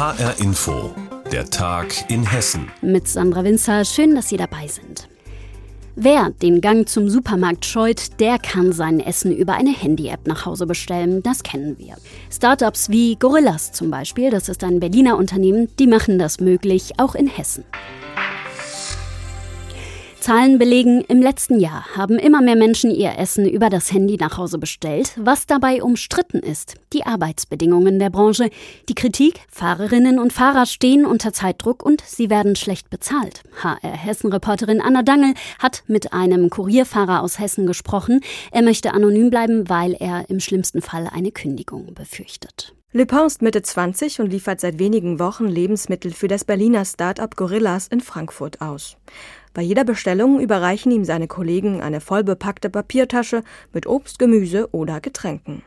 HR Info, der Tag in Hessen. Mit Sandra Winzer, schön, dass Sie dabei sind. Wer den Gang zum Supermarkt scheut, der kann sein Essen über eine Handy-App nach Hause bestellen. Das kennen wir. Startups wie Gorillas zum Beispiel, das ist ein Berliner Unternehmen, die machen das möglich, auch in Hessen. Zahlen belegen, im letzten Jahr haben immer mehr Menschen ihr Essen über das Handy nach Hause bestellt. Was dabei umstritten ist, die Arbeitsbedingungen der Branche, die Kritik, Fahrerinnen und Fahrer stehen unter Zeitdruck und sie werden schlecht bezahlt. HR Hessen-Reporterin Anna Dangel hat mit einem Kurierfahrer aus Hessen gesprochen. Er möchte anonym bleiben, weil er im schlimmsten Fall eine Kündigung befürchtet. Lepin ist Mitte 20 und liefert seit wenigen Wochen Lebensmittel für das Berliner Start-up Gorillas in Frankfurt aus. Bei jeder Bestellung überreichen ihm seine Kollegen eine vollbepackte Papiertasche mit Obst, Gemüse oder Getränken.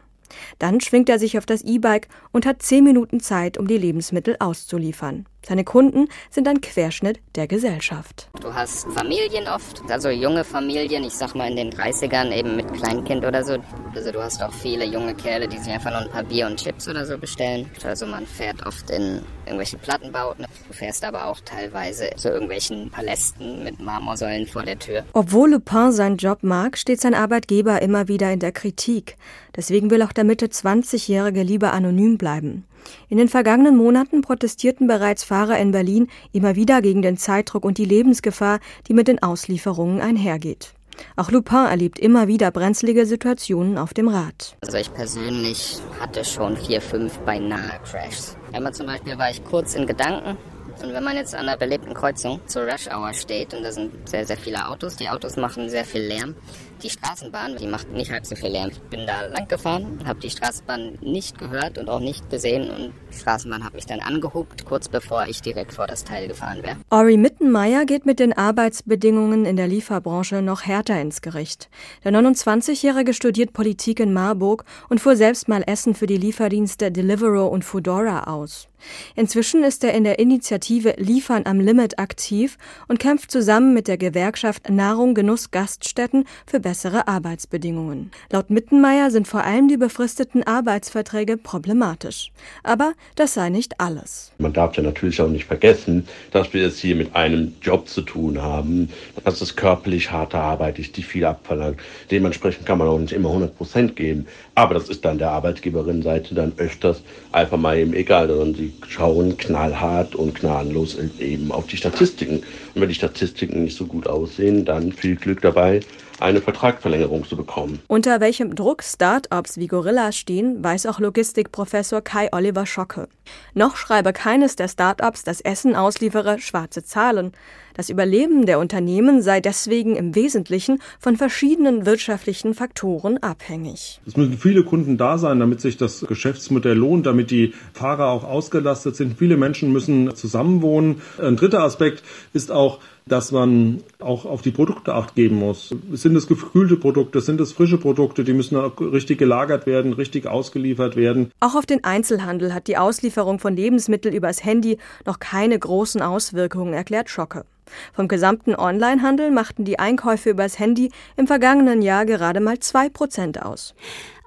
Dann schwingt er sich auf das E-Bike und hat zehn Minuten Zeit, um die Lebensmittel auszuliefern. Seine Kunden sind ein Querschnitt der Gesellschaft. Du hast Familien oft, also junge Familien, ich sag mal in den 30ern eben mit Kleinkind oder so. Also du hast auch viele junge Kerle, die sich einfach nur ein paar Bier und Chips oder so bestellen. Also man fährt oft in irgendwelche Plattenbauten. Du fährst aber auch teilweise zu irgendwelchen Palästen mit Marmorsäulen vor der Tür. Obwohl Lupin seinen Job mag, steht sein Arbeitgeber immer wieder in der Kritik. Deswegen will auch der Mitte 20-Jährige lieber anonym bleiben. In den vergangenen Monaten protestierten bereits Fahrer in Berlin immer wieder gegen den Zeitdruck und die Lebensgefahr, die mit den Auslieferungen einhergeht. Auch Lupin erlebt immer wieder brenzlige Situationen auf dem Rad. Also ich persönlich hatte schon vier, fünf beinahe Crashs. Einmal zum Beispiel war ich kurz in Gedanken und wenn man jetzt an der belebten Kreuzung zur Rush Hour steht und da sind sehr, sehr viele Autos, die Autos machen sehr viel Lärm, die Straßenbahn, die macht nicht halb so viel Lärm. Ich bin da lang gefahren, habe die Straßenbahn nicht gehört und auch nicht gesehen und die Straßenbahn hat mich dann angehupt, kurz bevor ich direkt vor das Teil gefahren wäre. Ori Mittenmeier geht mit den Arbeitsbedingungen in der Lieferbranche noch härter ins Gericht. Der 29-Jährige studiert Politik in Marburg und fuhr selbst mal Essen für die Lieferdienste Deliveroo und Foodora aus. Inzwischen ist er in der Initiative Liefern am Limit aktiv und kämpft zusammen mit der Gewerkschaft Nahrung Genuss Gaststätten für bessere Arbeitsbedingungen. Laut Mittenmeier sind vor allem die befristeten Arbeitsverträge problematisch. Aber das sei nicht alles. Man darf ja natürlich auch nicht vergessen, dass wir es hier mit einem Job zu tun haben, dass es körperlich harte Arbeit ist, die viel abverlangt. Dementsprechend kann man auch nicht immer 100 Prozent geben. Aber das ist dann der Arbeitgeberinnenseite dann öfters einfach mal eben egal, sondern sie schauen knallhart und gnadenlos eben auf die Statistiken. Und wenn die Statistiken nicht so gut aussehen, dann viel Glück dabei, eine Vertragsverlängerung zu bekommen. Unter welchem Druck Start-ups wie Gorilla stehen, weiß auch Logistikprofessor Kai Oliver Schocke. Noch schreibe keines der Start-ups, das Essen ausliefere, schwarze Zahlen. Das Überleben der Unternehmen sei deswegen im Wesentlichen von verschiedenen wirtschaftlichen Faktoren abhängig. Es müssen viele Kunden da sein, damit sich das Geschäftsmodell lohnt, damit die Fahrer auch ausgelastet sind. Viele Menschen müssen zusammenwohnen. Ein dritter Aspekt ist auch, dass man auch auf die Produkte acht geben muss. Sind es gekühlte Produkte, sind es frische Produkte, die müssen richtig gelagert werden, richtig ausgeliefert werden. Auch auf den Einzelhandel hat die Auslieferung von Lebensmitteln übers Handy noch keine großen Auswirkungen, erklärt Schocke. Vom gesamten Onlinehandel machten die Einkäufe übers Handy im vergangenen Jahr gerade mal zwei Prozent aus.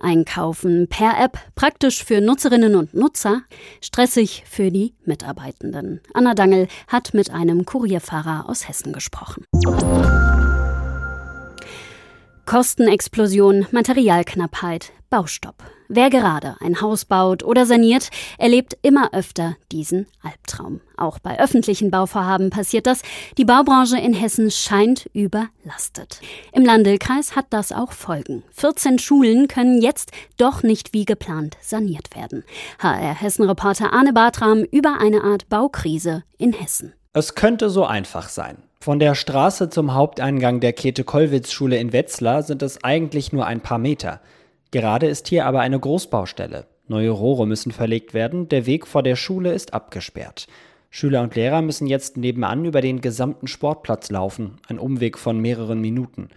Einkaufen per App, praktisch für Nutzerinnen und Nutzer, stressig für die Mitarbeitenden. Anna Dangel hat mit einem Kurierfahrer aus Hessen gesprochen. Kostenexplosion, Materialknappheit, Baustopp. Wer gerade ein Haus baut oder saniert, erlebt immer öfter diesen Albtraum. Auch bei öffentlichen Bauvorhaben passiert das. Die Baubranche in Hessen scheint überlastet. Im Landelkreis hat das auch Folgen. 14 Schulen können jetzt doch nicht wie geplant saniert werden. HR Hessen-Reporter Arne Bartram über eine Art Baukrise in Hessen. Es könnte so einfach sein. Von der Straße zum Haupteingang der Käthe-Kollwitz-Schule in Wetzlar sind es eigentlich nur ein paar Meter. Gerade ist hier aber eine Großbaustelle. Neue Rohre müssen verlegt werden, der Weg vor der Schule ist abgesperrt. Schüler und Lehrer müssen jetzt nebenan über den gesamten Sportplatz laufen, ein Umweg von mehreren Minuten.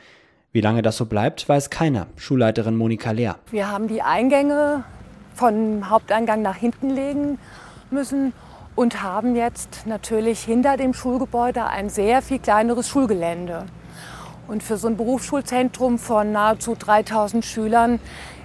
Wie lange das so bleibt, weiß keiner. Schulleiterin Monika Lehr. Wir haben die Eingänge vom Haupteingang nach hinten legen müssen und haben jetzt natürlich hinter dem Schulgebäude ein sehr viel kleineres Schulgelände. Und für so ein Berufsschulzentrum von nahezu 3000 Schülern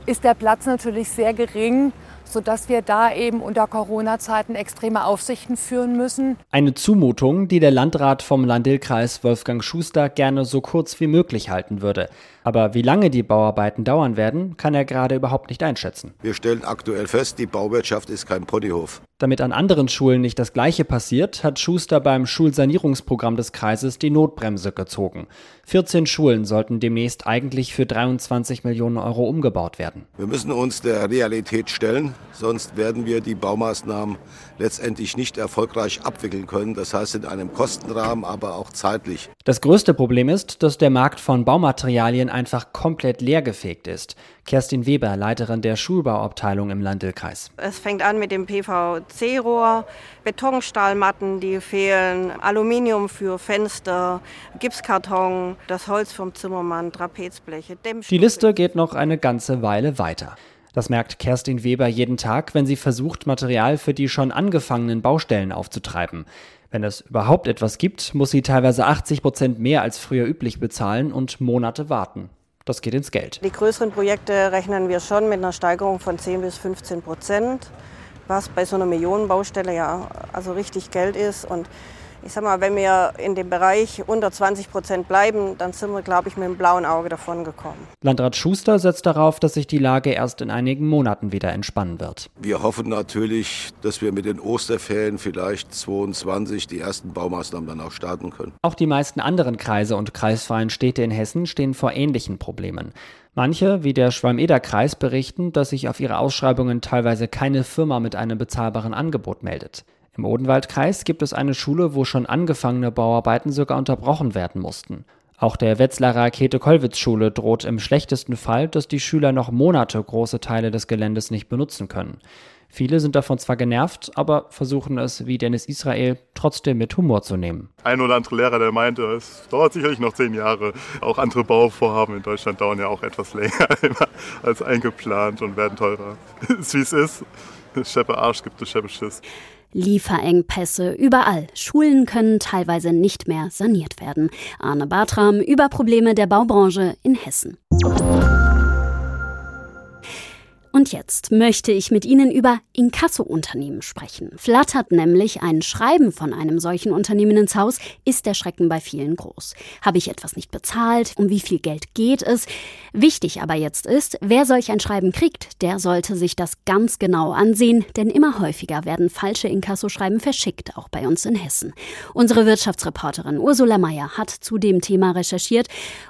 ist der Platz natürlich sehr gering, sodass wir da eben unter Corona-Zeiten extreme Aufsichten führen müssen. Eine Zumutung, die der Landrat vom Landil-Kreis Wolfgang Schuster gerne so kurz wie möglich halten würde. Aber wie lange die Bauarbeiten dauern werden, kann er gerade überhaupt nicht einschätzen. Wir stellen aktuell fest, die Bauwirtschaft ist kein Ponyhof. Damit an anderen Schulen nicht das Gleiche passiert, hat Schuster beim Schulsanierungsprogramm des Kreises die Notbremse gezogen. 14 Schulen sollten demnächst eigentlich für 23 Millionen Euro umgebaut werden. Wir müssen uns der Realität stellen, sonst werden wir die Baumaßnahmen letztendlich nicht erfolgreich abwickeln können. Das heißt in einem Kostenrahmen, aber auch zeitlich. Das größte Problem ist, dass der Markt von Baumaterialien einfach komplett leergefegt ist. Kerstin Weber, Leiterin der Schulbauabteilung im Landil-Kreis. Es fängt an mit dem PVC-Rohr, Betonstahlmatten, die fehlen, Aluminium für Fenster, Gipskarton, das Holz vom Zimmermann, Trapezbleche, Die Liste geht noch eine ganze Weile weiter. Das merkt Kerstin Weber jeden Tag, wenn sie versucht, Material für die schon angefangenen Baustellen aufzutreiben. Wenn es überhaupt etwas gibt, muss sie teilweise 80 Prozent mehr als früher üblich bezahlen und Monate warten. Das geht ins Geld. Die größeren Projekte rechnen wir schon mit einer Steigerung von 10 bis 15 Prozent, was bei so einer Millionenbaustelle ja also richtig Geld ist. Und ich sag mal, wenn wir in dem Bereich unter 20 Prozent bleiben, dann sind wir, glaube ich, mit dem blauen Auge davon gekommen. Landrat Schuster setzt darauf, dass sich die Lage erst in einigen Monaten wieder entspannen wird. Wir hoffen natürlich, dass wir mit den Osterferien vielleicht 22 die ersten Baumaßnahmen dann auch starten können. Auch die meisten anderen Kreise und kreisfreien Städte in Hessen stehen vor ähnlichen Problemen. Manche, wie der Schwalm-Eder-Kreis, berichten, dass sich auf ihre Ausschreibungen teilweise keine Firma mit einem bezahlbaren Angebot meldet. Im Odenwaldkreis gibt es eine Schule, wo schon angefangene Bauarbeiten sogar unterbrochen werden mussten. Auch der Wetzlarer Käthe-Kollwitz-Schule droht im schlechtesten Fall, dass die Schüler noch Monate große Teile des Geländes nicht benutzen können. Viele sind davon zwar genervt, aber versuchen es, wie Dennis Israel, trotzdem mit Humor zu nehmen. Ein oder andere Lehrer, der meinte, es dauert sicherlich noch zehn Jahre. Auch andere Bauvorhaben in Deutschland dauern ja auch etwas länger als eingeplant und werden teurer. ist wie es ist. Scheppe Arsch gibt es Scheppe Schiss. Lieferengpässe überall. Schulen können teilweise nicht mehr saniert werden. Arne Bartram über Probleme der Baubranche in Hessen. Und jetzt möchte ich mit Ihnen über Inkasso-Unternehmen sprechen. Flattert nämlich ein Schreiben von einem solchen Unternehmen ins Haus, ist der Schrecken bei vielen groß. Habe ich etwas nicht bezahlt? Um wie viel Geld geht es? Wichtig aber jetzt ist, wer solch ein Schreiben kriegt, der sollte sich das ganz genau ansehen, denn immer häufiger werden falsche Inkasso-Schreiben verschickt, auch bei uns in Hessen. Unsere Wirtschaftsreporterin Ursula Mayer hat zu dem Thema recherchiert.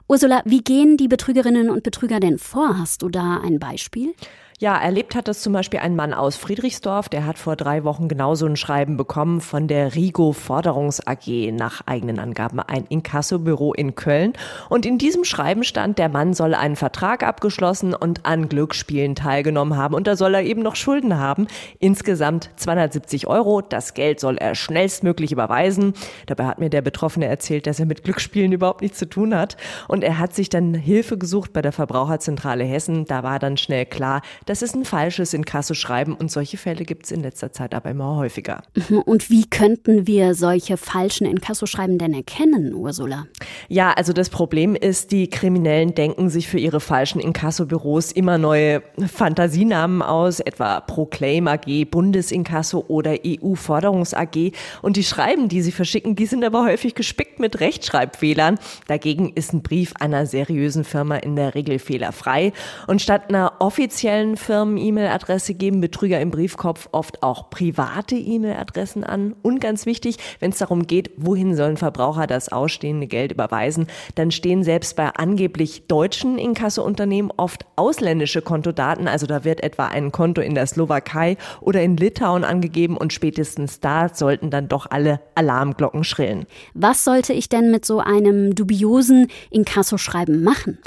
Ursula, wie gehen die Betrügerinnen und Betrüger denn vor? Hast du da ein Beispiel? Ja, erlebt hat das zum Beispiel ein Mann aus Friedrichsdorf, der hat vor drei Wochen genauso ein Schreiben bekommen von der Rigo Forderungs AG, nach eigenen Angaben ein Inkassobüro in Köln. Und in diesem Schreiben stand, der Mann soll einen Vertrag abgeschlossen und an Glücksspielen teilgenommen haben. Und da soll er eben noch Schulden haben. Insgesamt 270 Euro. Das Geld soll er schnellstmöglich überweisen. Dabei hat mir der Betroffene erzählt, dass er mit Glücksspielen überhaupt nichts zu tun hat. Und er hat sich dann Hilfe gesucht bei der Verbraucherzentrale Hessen. Da war dann schnell klar, das ist ein falsches Inkasso-Schreiben und solche Fälle gibt es in letzter Zeit aber immer häufiger. Mhm, und wie könnten wir solche falschen Inkasso-Schreiben denn erkennen, Ursula? Ja, also das Problem ist, die Kriminellen denken sich für ihre falschen Inkassobüros immer neue Fantasienamen aus, etwa Proclaim AG, Bundesinkasso oder EU-Forderungs AG. Und die Schreiben, die sie verschicken, die sind aber häufig gespickt mit Rechtschreibfehlern. Dagegen ist ein Brief einer seriösen Firma in der Regel fehlerfrei. Und statt einer offiziellen Firmen-E-Mail-Adresse geben Betrüger im Briefkopf oft auch private E-Mail-Adressen an. Und ganz wichtig, wenn es darum geht, wohin sollen Verbraucher das ausstehende Geld überweisen, dann stehen selbst bei angeblich deutschen Inkassounternehmen oft ausländische Kontodaten. Also da wird etwa ein Konto in der Slowakei oder in Litauen angegeben und spätestens da sollten dann doch alle Alarmglocken schrillen. Was sollte ich denn mit so einem dubiosen Inkassoschreiben machen?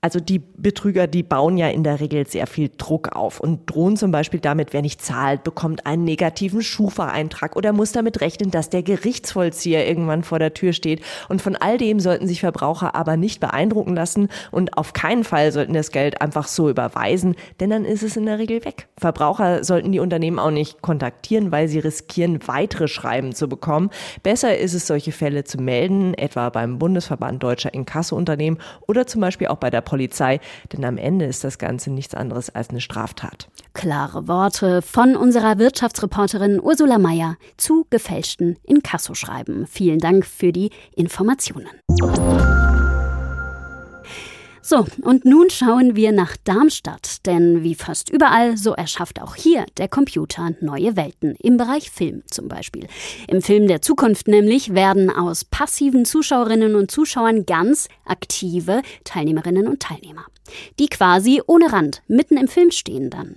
Also die Betrüger, die bauen ja in der Regel sehr viel Druck auf und drohen zum Beispiel damit, wer nicht zahlt, bekommt einen negativen Schufa-Eintrag oder muss damit rechnen, dass der Gerichtsvollzieher irgendwann vor der Tür steht. Und von all dem sollten sich Verbraucher aber nicht beeindrucken lassen und auf keinen Fall sollten das Geld einfach so überweisen, denn dann ist es in der Regel weg. Verbraucher sollten die Unternehmen auch nicht kontaktieren, weil sie riskieren, weitere Schreiben zu bekommen. Besser ist es, solche Fälle zu melden, etwa beim Bundesverband Deutscher Inkassounternehmen oder zum Beispiel auch bei der Polizei, denn am Ende ist das Ganze nichts anderes als eine Straftat. Klare Worte von unserer Wirtschaftsreporterin Ursula Mayer zu gefälschten Inkassoschreiben. Vielen Dank für die Informationen. So, und nun schauen wir nach Darmstadt, denn wie fast überall, so erschafft auch hier der Computer neue Welten, im Bereich Film zum Beispiel. Im Film der Zukunft nämlich werden aus passiven Zuschauerinnen und Zuschauern ganz aktive Teilnehmerinnen und Teilnehmer die quasi ohne Rand mitten im Film stehen dann.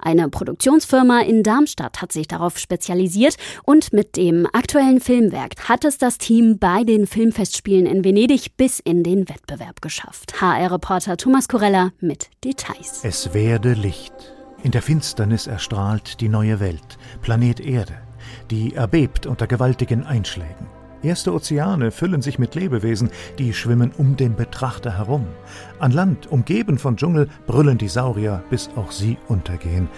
Eine Produktionsfirma in Darmstadt hat sich darauf spezialisiert und mit dem aktuellen Filmwerk hat es das Team bei den Filmfestspielen in Venedig bis in den Wettbewerb geschafft. HR-Reporter Thomas Corella mit Details. Es werde Licht. In der Finsternis erstrahlt die neue Welt, Planet Erde, die erbebt unter gewaltigen Einschlägen. Erste Ozeane füllen sich mit Lebewesen, die schwimmen um den Betrachter herum. An Land, umgeben von Dschungel, brüllen die Saurier, bis auch sie untergehen.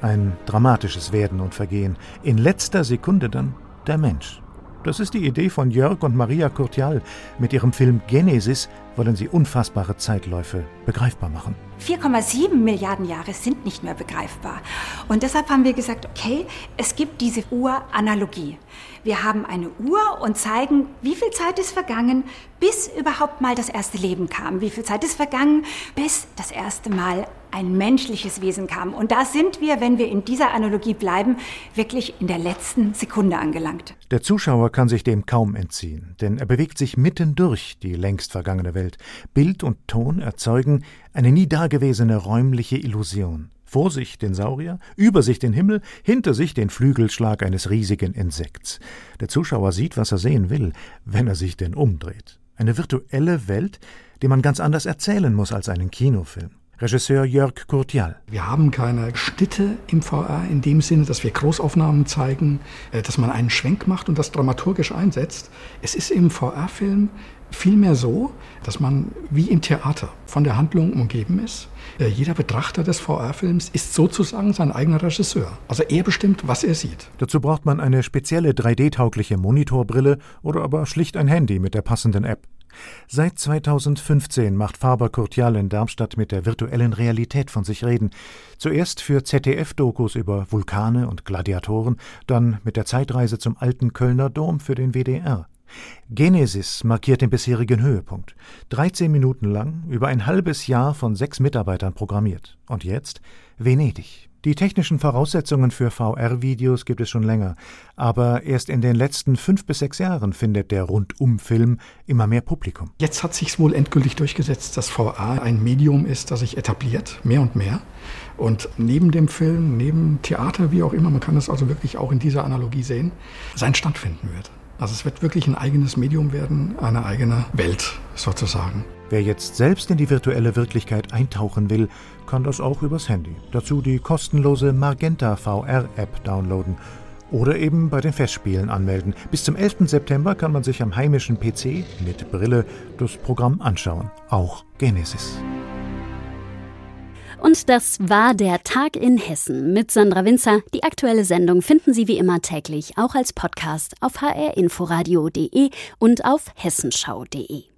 Ein dramatisches Werden und Vergehen. In letzter Sekunde dann der Mensch. Das ist die Idee von Jörg und Maria Curtial. Mit ihrem Film Genesis wollen sie unfassbare Zeitläufe begreifbar machen. 4,7 Milliarden Jahre sind nicht mehr begreifbar. Und deshalb haben wir gesagt, okay, es gibt diese Uranalogie. Wir haben eine Uhr und zeigen, wie viel Zeit ist vergangen, bis überhaupt mal das erste Leben kam. Wie viel Zeit ist vergangen, bis das erste Mal ein menschliches Wesen kam. Und da sind wir, wenn wir in dieser Analogie bleiben, wirklich in der letzten Sekunde angelangt. Der Zuschauer kann sich dem kaum entziehen, denn er bewegt sich mitten durch die längst vergangene Welt. Bild und Ton erzeugen eine nie dagewesene räumliche Illusion. Vor sich den Saurier, über sich den Himmel, hinter sich den Flügelschlag eines riesigen Insekts. Der Zuschauer sieht, was er sehen will, wenn er sich denn umdreht. Eine virtuelle Welt, die man ganz anders erzählen muss als einen Kinofilm. Regisseur Jörg Kurtial. Wir haben keine Schnitte im VR in dem Sinne, dass wir Großaufnahmen zeigen, äh, dass man einen Schwenk macht und das dramaturgisch einsetzt. Es ist im VR-Film vielmehr so, dass man wie im Theater von der Handlung umgeben ist. Äh, jeder Betrachter des VR-Films ist sozusagen sein eigener Regisseur. Also er bestimmt, was er sieht. Dazu braucht man eine spezielle 3D-taugliche Monitorbrille oder aber schlicht ein Handy mit der passenden App. Seit 2015 macht Faber Kurtial in Darmstadt mit der virtuellen Realität von sich reden. Zuerst für ZDF-Dokus über Vulkane und Gladiatoren, dann mit der Zeitreise zum alten Kölner Dom für den WDR. Genesis markiert den bisherigen Höhepunkt. 13 Minuten lang, über ein halbes Jahr von sechs Mitarbeitern programmiert. Und jetzt Venedig. Die technischen Voraussetzungen für VR-Videos gibt es schon länger, aber erst in den letzten fünf bis sechs Jahren findet der Rundum-Film immer mehr Publikum. Jetzt hat sich wohl endgültig durchgesetzt, dass VR ein Medium ist, das sich etabliert, mehr und mehr. Und neben dem Film, neben Theater, wie auch immer, man kann es also wirklich auch in dieser Analogie sehen, seinen Stand finden wird. Also es wird wirklich ein eigenes Medium werden, eine eigene Welt sozusagen. Wer jetzt selbst in die virtuelle Wirklichkeit eintauchen will, kann das auch übers Handy. Dazu die kostenlose Magenta VR-App downloaden oder eben bei den Festspielen anmelden. Bis zum 11. September kann man sich am heimischen PC mit Brille das Programm anschauen, auch Genesis. Und das war der Tag in Hessen mit Sandra Winzer. Die aktuelle Sendung finden Sie wie immer täglich auch als Podcast auf hrinforadio.de und auf hessenschau.de.